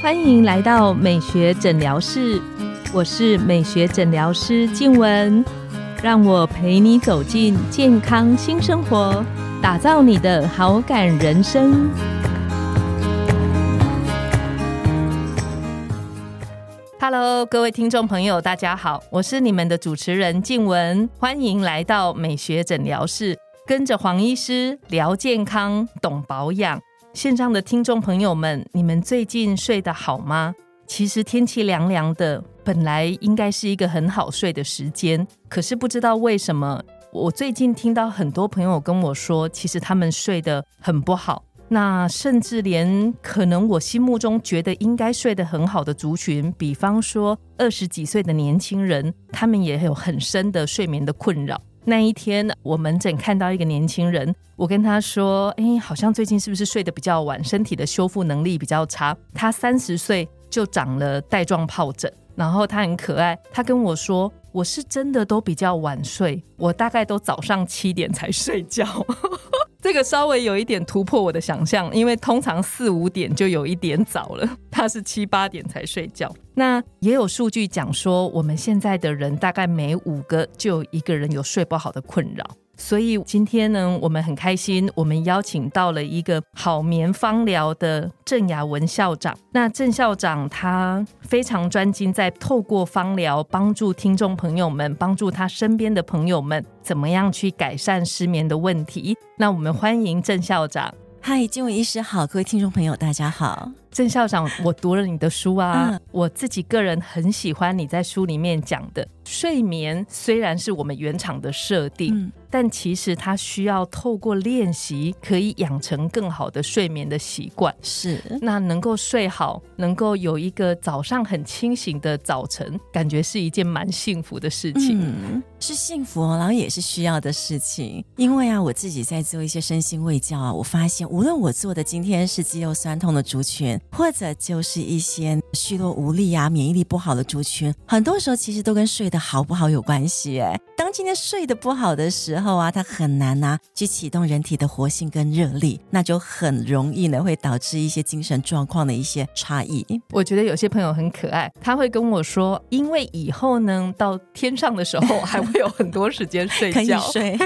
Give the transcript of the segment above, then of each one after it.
欢迎来到美学诊疗室，我是美学诊疗师静文，让我陪你走进健康新生活，打造你的好感人生。Hello，各位听众朋友，大家好，我是你们的主持人静文，欢迎来到美学诊疗室，跟着黄医师聊健康，懂保养。线上的听众朋友们，你们最近睡得好吗？其实天气凉凉的，本来应该是一个很好睡的时间，可是不知道为什么，我最近听到很多朋友跟我说，其实他们睡得很不好。那甚至连可能我心目中觉得应该睡得很好的族群，比方说二十几岁的年轻人，他们也有很深的睡眠的困扰。那一天，我门诊看到一个年轻人，我跟他说：“哎，好像最近是不是睡得比较晚，身体的修复能力比较差？”他三十岁就长了带状疱疹，然后他很可爱，他跟我说：“我是真的都比较晚睡，我大概都早上七点才睡觉。” 这个稍微有一点突破我的想象，因为通常四五点就有一点早了，他是七八点才睡觉。那也有数据讲说，我们现在的人大概每五个就有一个人有睡不好的困扰。所以今天呢，我们很开心，我们邀请到了一个好眠芳疗的郑雅文校长。那郑校长他非常专精在透过芳疗帮助听众朋友们，帮助他身边的朋友们，怎么样去改善失眠的问题。那我们欢迎郑校长。嗨，金伟医师好，各位听众朋友大家好。郑校长，我读了你的书啊，我自己个人很喜欢你在书里面讲的，睡眠虽然是我们原厂的设定。但其实它需要透过练习，可以养成更好的睡眠的习惯。是，那能够睡好，能够有一个早上很清醒的早晨，感觉是一件蛮幸福的事情。嗯，是幸福，哦然后也是需要的事情。因为啊，我自己在做一些身心卫教啊，我发现无论我做的今天是肌肉酸痛的族群，或者就是一些虚弱无力啊、免疫力不好的族群，很多时候其实都跟睡得好不好有关系。哎，当今天睡得不好的时候啊，它很难呐去启动人体的活性跟热力，那就很容易呢会导致一些精神状况的一些差异。我觉得有些朋友很可爱，他会跟我说，因为以后呢到天上的时候还会有很多时间睡觉，睡，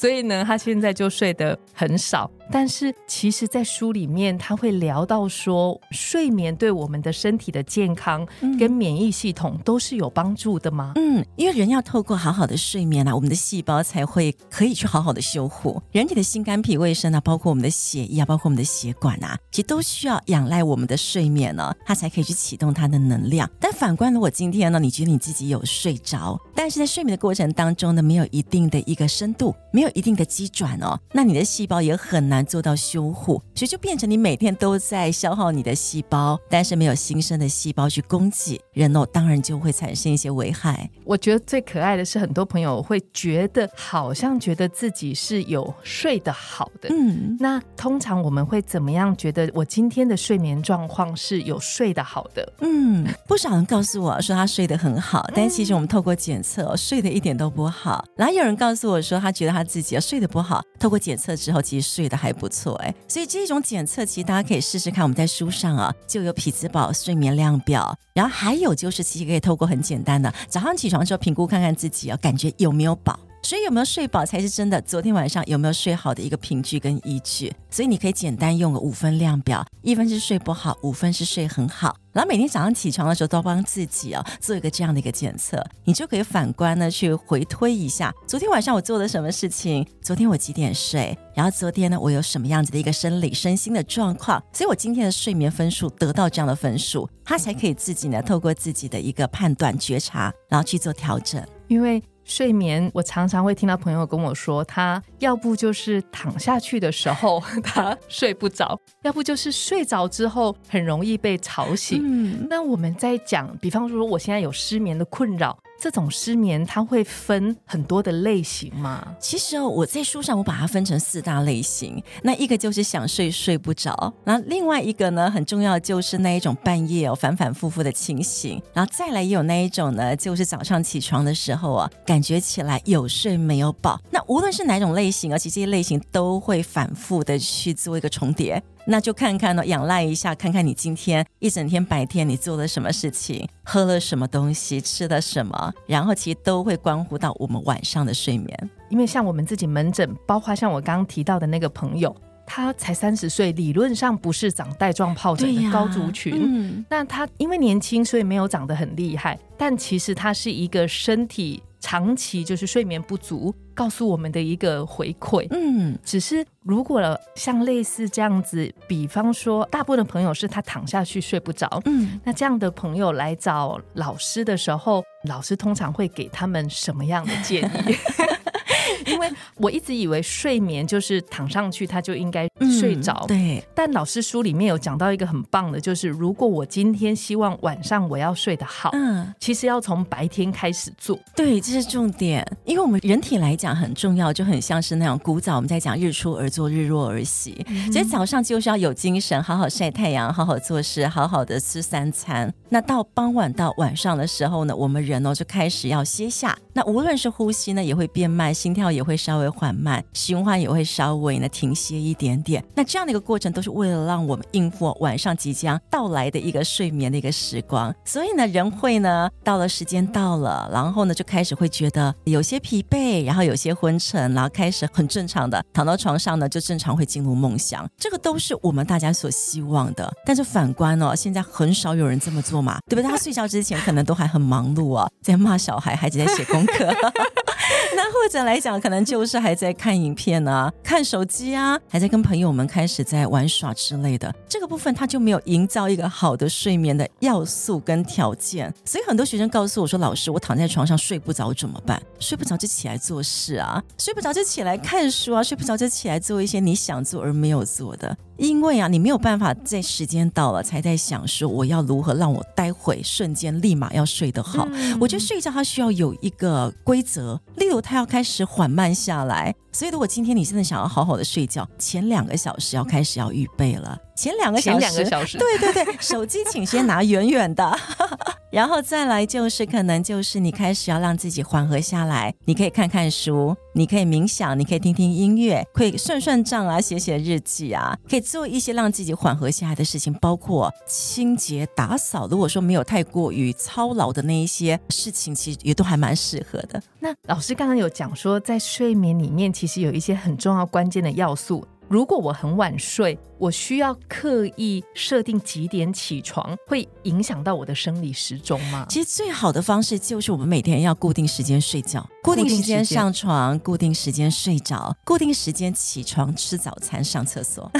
所以呢他现在就睡得很少。但是其实，在书里面他会聊到说，睡眠对我们的身体的健康跟免疫系统都是有帮助的吗？嗯，因为人要透过好好的睡眠啊，我们的细胞才会。可以去好好的修护人体的心肝脾胃肾啊，包括我们的血液啊，包括我们的血管啊，其实都需要仰赖我们的睡眠呢，它才可以去启动它的能量。但反观如果今天呢，你觉得你自己有睡着，但是在睡眠的过程当中呢，没有一定的一个深度，没有一定的机转哦，那你的细胞也很难做到修护，所以就变成你每天都在消耗你的细胞，但是没有新生的细胞去供给人哦，当然就会产生一些危害。我觉得最可爱的是，很多朋友会觉得好像。觉得自己是有睡得好的，嗯，那通常我们会怎么样？觉得我今天的睡眠状况是有睡得好的，嗯，不少人告诉我说他睡得很好，但其实我们透过检测，睡得一点都不好。然后有人告诉我说，他觉得他自己睡得不好，透过检测之后，其实睡得还还不错，哎，所以这种检测其实大家可以试试看。我们在书上啊，就有匹兹堡睡眠量表，然后还有就是其实可以透过很简单的早上起床之后评估看看自己啊，感觉有没有饱。所以有没有睡饱才是真的？昨天晚上有没有睡好的一个凭据跟依据？所以你可以简单用个五分量表，一分是睡不好，五分是睡很好。然后每天早上起床的时候都帮自己哦做一个这样的一个检测，你就可以反观呢去回推一下，昨天晚上我做了什么事情？昨天我几点睡？然后昨天呢我有什么样子的一个生理身心的状况？所以我今天的睡眠分数得到这样的分数，他才可以自己呢透过自己的一个判断觉察，然后去做调整，因为。睡眠，我常常会听到朋友跟我说，他要不就是躺下去的时候 他睡不着，要不就是睡着之后很容易被吵醒。嗯那我们在讲，比方说我现在有失眠的困扰。这种失眠它会分很多的类型吗？其实哦，我在书上我把它分成四大类型。那一个就是想睡睡不着，然后另外一个呢很重要就是那一种半夜哦反反复复的清醒，然后再来也有那一种呢就是早上起床的时候啊感觉起来有睡没有饱。那无论是哪种类型，而且这些类型都会反复的去做一个重叠。那就看看呢，仰赖一下，看看你今天一整天白天你做了什么事情，喝了什么东西，吃了什么，然后其实都会关乎到我们晚上的睡眠。因为像我们自己门诊，包括像我刚刚提到的那个朋友，他才三十岁，理论上不是长带状疱疹的高族群。嗯，那他因为年轻，所以没有长得很厉害，但其实他是一个身体长期就是睡眠不足，告诉我们的一个回馈。嗯，只是如果像类似这样子，比方说，大部分的朋友是他躺下去睡不着，嗯，那这样的朋友来找老师的时候，老师通常会给他们什么样的建议？因为我一直以为睡眠就是躺上去他就应该睡着，对。但老师书里面有讲到一个很棒的，就是如果我今天希望晚上我要睡得好，嗯，其实要从白天开始做。对，这是重点。因为我们人体来讲很重要，就很像是那种古早我们在讲日出而作，日落而息。所以早上就是要有精神，好好晒太阳，好好做事，好好的吃三餐。那到傍晚到晚上的时候呢，我们人哦就开始要歇下。那无论是呼吸呢，也会变慢，心跳也会稍微缓慢，循环也会稍微呢停歇一点点。那这样的一个过程，都是为了让我们应付晚上即将到来的一个睡眠的一个时光。所以呢，人会呢到了时间到了，然后呢就开始会觉得有些疲惫，然后有些昏沉，然后开始很正常的躺到床上呢，就正常会进入梦乡。这个都是我们大家所希望的。但是反观哦，现在很少有人这么做嘛，对不对？他睡觉之前可能都还很忙碌啊，在骂小孩，孩子在写功。课 或者来讲，可能就是还在看影片啊，看手机啊，还在跟朋友们开始在玩耍之类的。这个部分他就没有营造一个好的睡眠的要素跟条件。所以很多学生告诉我说：“老师，我躺在床上睡不着怎么办？睡不着就起来做事啊，睡不着就起来看书啊，睡不着就起来做一些你想做而没有做的。”因为啊，你没有办法在时间到了才在想说我要如何让我待会瞬间立马要睡得好。我觉得睡觉它需要有一个规则，例如它要开始缓慢下来。所以如果今天你真的想要好好的睡觉，前两个小时要开始要预备了。前两个小时，两个小时，对对对，手机请先拿远远的，然后再来就是可能就是你开始要让自己缓和下来，你可以看看书，你可以冥想，你可以听听音乐，可以算算账啊，写写日记啊，可以做一些让自己缓和下来的事情，包括清洁打扫。如果说没有太过于操劳的那一些事情，其实也都还蛮适合的。那老师刚刚有讲说，在睡眠里面其实有一些很重要关键的要素。如果我很晚睡，我需要刻意设定几点起床，会影响到我的生理时钟吗？其实最好的方式就是我们每天要固定时间睡觉，固定时间上床，固定时间睡着，固定时间起床吃早餐、上厕所，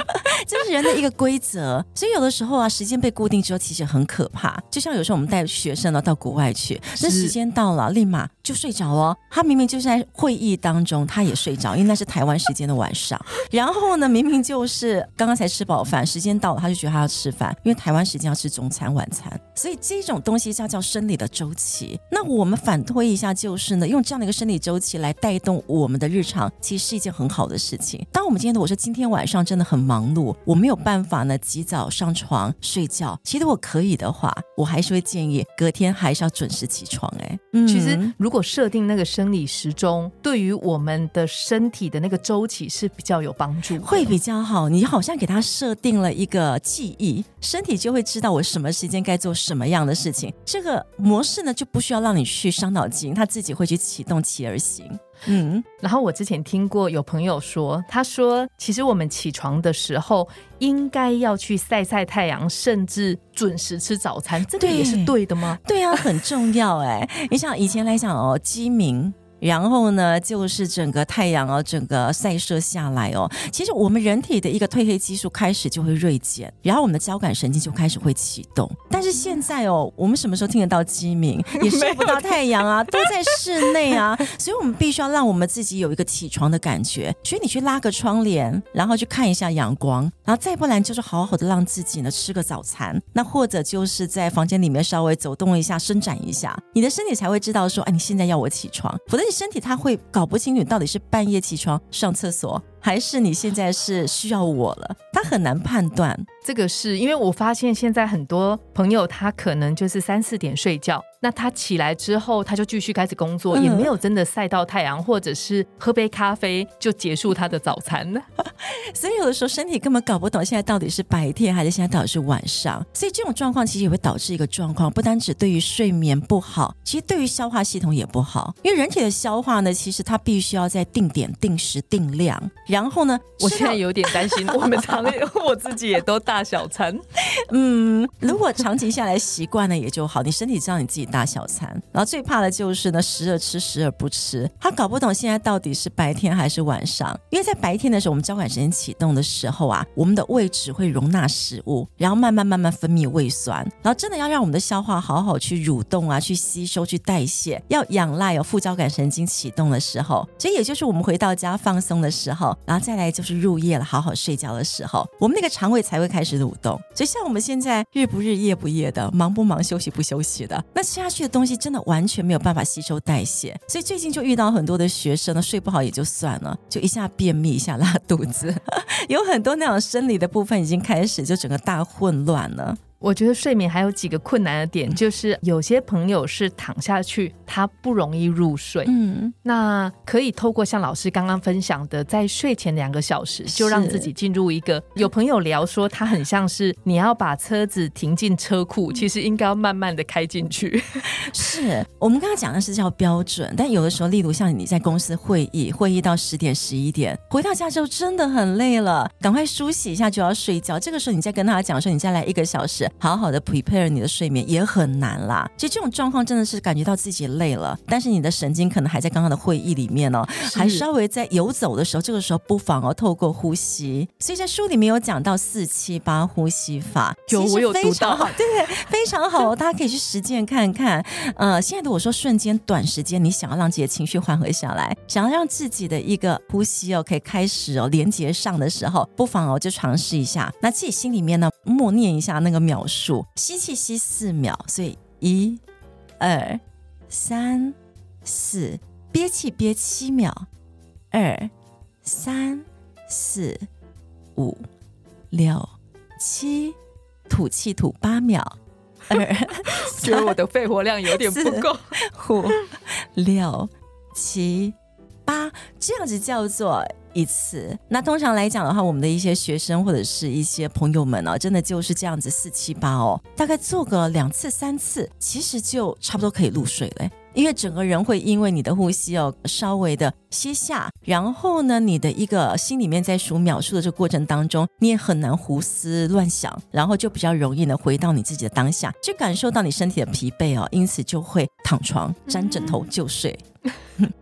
这是人的一个规则。所以有的时候啊，时间被固定之后，其实很可怕。就像有时候我们带学生呢到国外去，那时间到了，立马就睡着哦。他明明就是在会议当中，他也睡着，因为那是台湾时间的晚上。然后呢，明明就是刚刚才吃饱饭，时间到了，他就觉得他要吃饭，因为台湾时间要吃中餐晚餐，所以这种东西叫叫生理的周期。那我们反推一下，就是呢，用这样的一个生理周期来带动我们的日常，其实是一件很好的事情。当我们今天的我说今天晚上真的很忙碌，我没有办法呢及早上床睡觉。其实我可以的话，我还是会建议隔天还是要准时起床。哎，其实如果设定那个生理时钟，对于我们的身体的那个周期是比较有帮。帮助会比较好，你好像给他设定了一个记忆，身体就会知道我什么时间该做什么样的事情。这个模式呢，就不需要让你去伤脑筋，他自己会去启动起而行。嗯，然后我之前听过有朋友说，他说其实我们起床的时候应该要去晒晒太阳，甚至准时吃早餐，这个也是对的吗？对啊，很重要哎。你想以前来讲哦，鸡鸣。然后呢，就是整个太阳哦，整个晒射下来哦，其实我们人体的一个褪黑激素开始就会锐减，然后我们的交感神经就开始会启动。但是现在哦，我们什么时候听得到鸡鸣？也晒不到太阳啊，都在室内啊，所以我们必须要让我们自己有一个起床的感觉。所以你去拉个窗帘，然后去看一下阳光，然后再不然就是好好的让自己呢吃个早餐，那或者就是在房间里面稍微走动一下，伸展一下，你的身体才会知道说，哎，你现在要我起床，否则你。身体它会搞不清楚到底是半夜起床上厕所。还是你现在是需要我了？他很难判断。这个是因为我发现现在很多朋友他可能就是三四点睡觉，那他起来之后他就继续开始工作，嗯也没有真的晒到太阳，或者是喝杯咖啡就结束他的早餐了。所以有的时候身体根本搞不懂现在到底是白天还是现在到底是晚上，所以这种状况其实也会导致一个状况，不单只对于睡眠不好，其实对于消化系统也不好。因为人体的消化呢，其实它必须要在定点、定时、定量，然后呢，我现在有点担心，我们常我自己也都大小餐。嗯，如果长期下来习惯了也就好，你身体知道你自己大小餐。然后最怕的就是呢，时而吃，时而不吃。他搞不懂现在到底是白天还是晚上，因为在白天的时候，我们交感神经启动的时候啊，我们的胃只会容纳食物，然后慢慢慢慢分泌胃酸，然后真的要让我们的消化好好去蠕动啊，去吸收、去代谢，要仰赖有副交感神经启动的时候，所以也就是我们回到家放松的时候，然后再来就是入夜了，好好睡觉的时候，我们那个肠胃才会开始蠕动。所以像我们现在日不日夜不夜的，忙不忙休息不休息的，那吃下去的东西真的完全没有办法吸收代谢。所以最近就遇到很多的学生呢，睡不好也就算了，就一下便秘，一下拉肚子，有很多那种生理的部分已经开始就整个大混乱了。我觉得睡眠还有几个困难的点，就是有些朋友是躺下去，他不容易入睡。嗯，那可以透过像老师刚刚分享的，在睡前两个小时就让自己进入一个。有朋友聊说，他很像是你要把车子停进车库，其实应该要慢慢的开进去。是我们刚刚讲的是叫标准，但有的时候，例如像你在公司会议，会议到十点、十一点，回到家之后真的很累了，赶快梳洗一下就要睡觉。这个时候你再跟他讲说，你再来一个小时，好好的 prepare 你的睡眠也很难啦。其实这种状况真的是感觉到自己累了，但是你的神经可能还在刚刚的会议里面哦，还稍微在游走的时候，这个时候不妨哦透过呼吸。所以在书里面有讲到四七八呼吸法，其实有我有读到非常好，对 对，非常好哦，大家可以去实践看看。呃，现在的我说瞬间短时间，你想要让自己的情绪缓和下来，想要让自己的一个呼吸哦可以开始哦连接上的时候，不妨哦就尝试一下。那自己心里面呢默念一下那个秒数，吸气吸四秒，所以一、二、三、四，憋气憋七秒，二、三、四、五、六、七，吐气吐八秒，二。觉得我的肺活量有点不够。五、六、七、八，这样子叫做一次。那通常来讲的话，我们的一些学生或者是一些朋友们呢，真的就是这样子四七八哦，大概做个两次三次，其实就差不多可以入睡了。因为整个人会因为你的呼吸哦稍微的歇下，然后呢，你的一个心里面在数秒数的这个过程当中，你也很难胡思乱想，然后就比较容易呢回到你自己的当下，就感受到你身体的疲惫哦，因此就会躺床沾枕头就睡。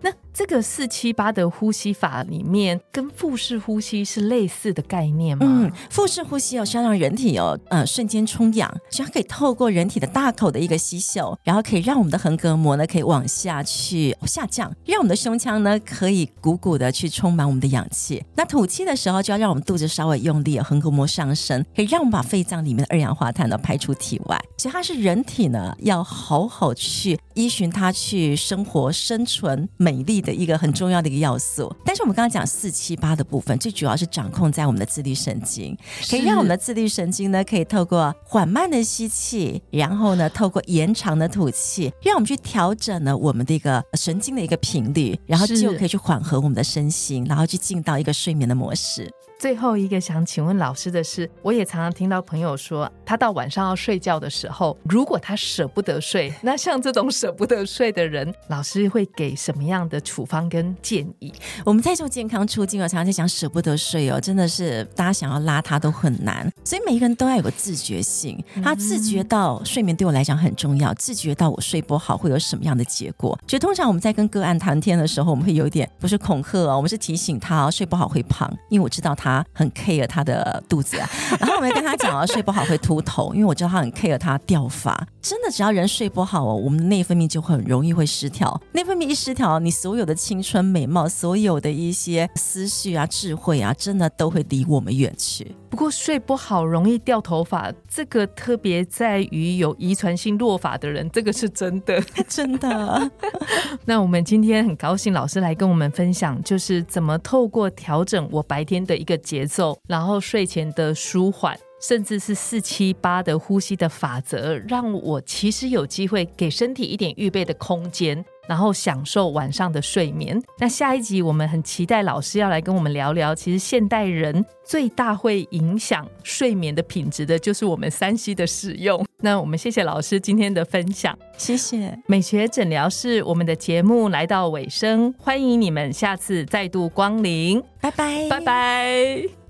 那这个四七八的呼吸法里面，跟腹式呼吸是类似的概念吗？嗯，腹式呼吸哦是要让人体哦呃瞬间充氧，所以它可以透过人体的大口的一个吸嗅，然后可以让我们的横膈膜呢可以往下去下降，让我们的胸腔呢可以鼓鼓的去充满我们的氧气。那吐气的时候就要让我们肚子稍微用力，横膈膜上升，可以让我们把肺脏里面的二氧化碳呢排出体外。所以它是人体呢要好好去依循它去生活、生存、美丽的一个很重要的一个要素。但是我们刚刚讲四七八的部分，最主要是掌控在我们的自律神经。可以让我们的自律神经呢，可以透过缓慢的吸气，然后呢，透过延长的吐气，让我们去调整呢我们的一个神经的一个频率，然后就可以去缓和我们的身心，然后去进到一个睡眠的模式。最后一个想请问老师的是，我也常常听到朋友说，他到晚上要睡觉的时候，如果他舍不得睡，那像这种舍不得睡的人，老师会给什么样的处方跟建议？我们在做健康促进哦，常常在讲舍不得睡哦，真的是大家想要拉他都很难，所以每一个人都要有个自觉性，他自觉到睡眠对我来讲很重要，自觉到我睡不好会有什么样的结果。就通常我们在跟个案谈天的时候，我们会有一点不是恐吓哦，我们是提醒他哦，睡不好会胖，因为我知道他很 care 他的肚子啊，然后我们跟他讲啊睡不好会秃头，因为我知道他很 care 他掉发。真的，只要人睡不好哦，我们的内分泌就很容易会失调。内分泌一失调，你所有的青春美貌，所有的一些思绪啊、智慧啊，真的都会离我们远去。不过睡不好容易掉头发，这个特别在于有遗传性落发的人，这个是真的，真的。那我们今天很高兴老师来跟我们分享，就是怎么透过调整我白天的一个节奏，然后睡前的舒缓。甚至是四七八的呼吸的法则，让我其实有机会给身体一点预备的空间，然后享受晚上的睡眠。那下一集我们很期待老师要来跟我们聊聊，其实现代人最大会影响睡眠的品质的，就是我们三 C 的使用。那我们谢谢老师今天的分享，谢谢美学诊疗室。我们的节目来到尾声，欢迎你们下次再度光临，拜拜，拜拜。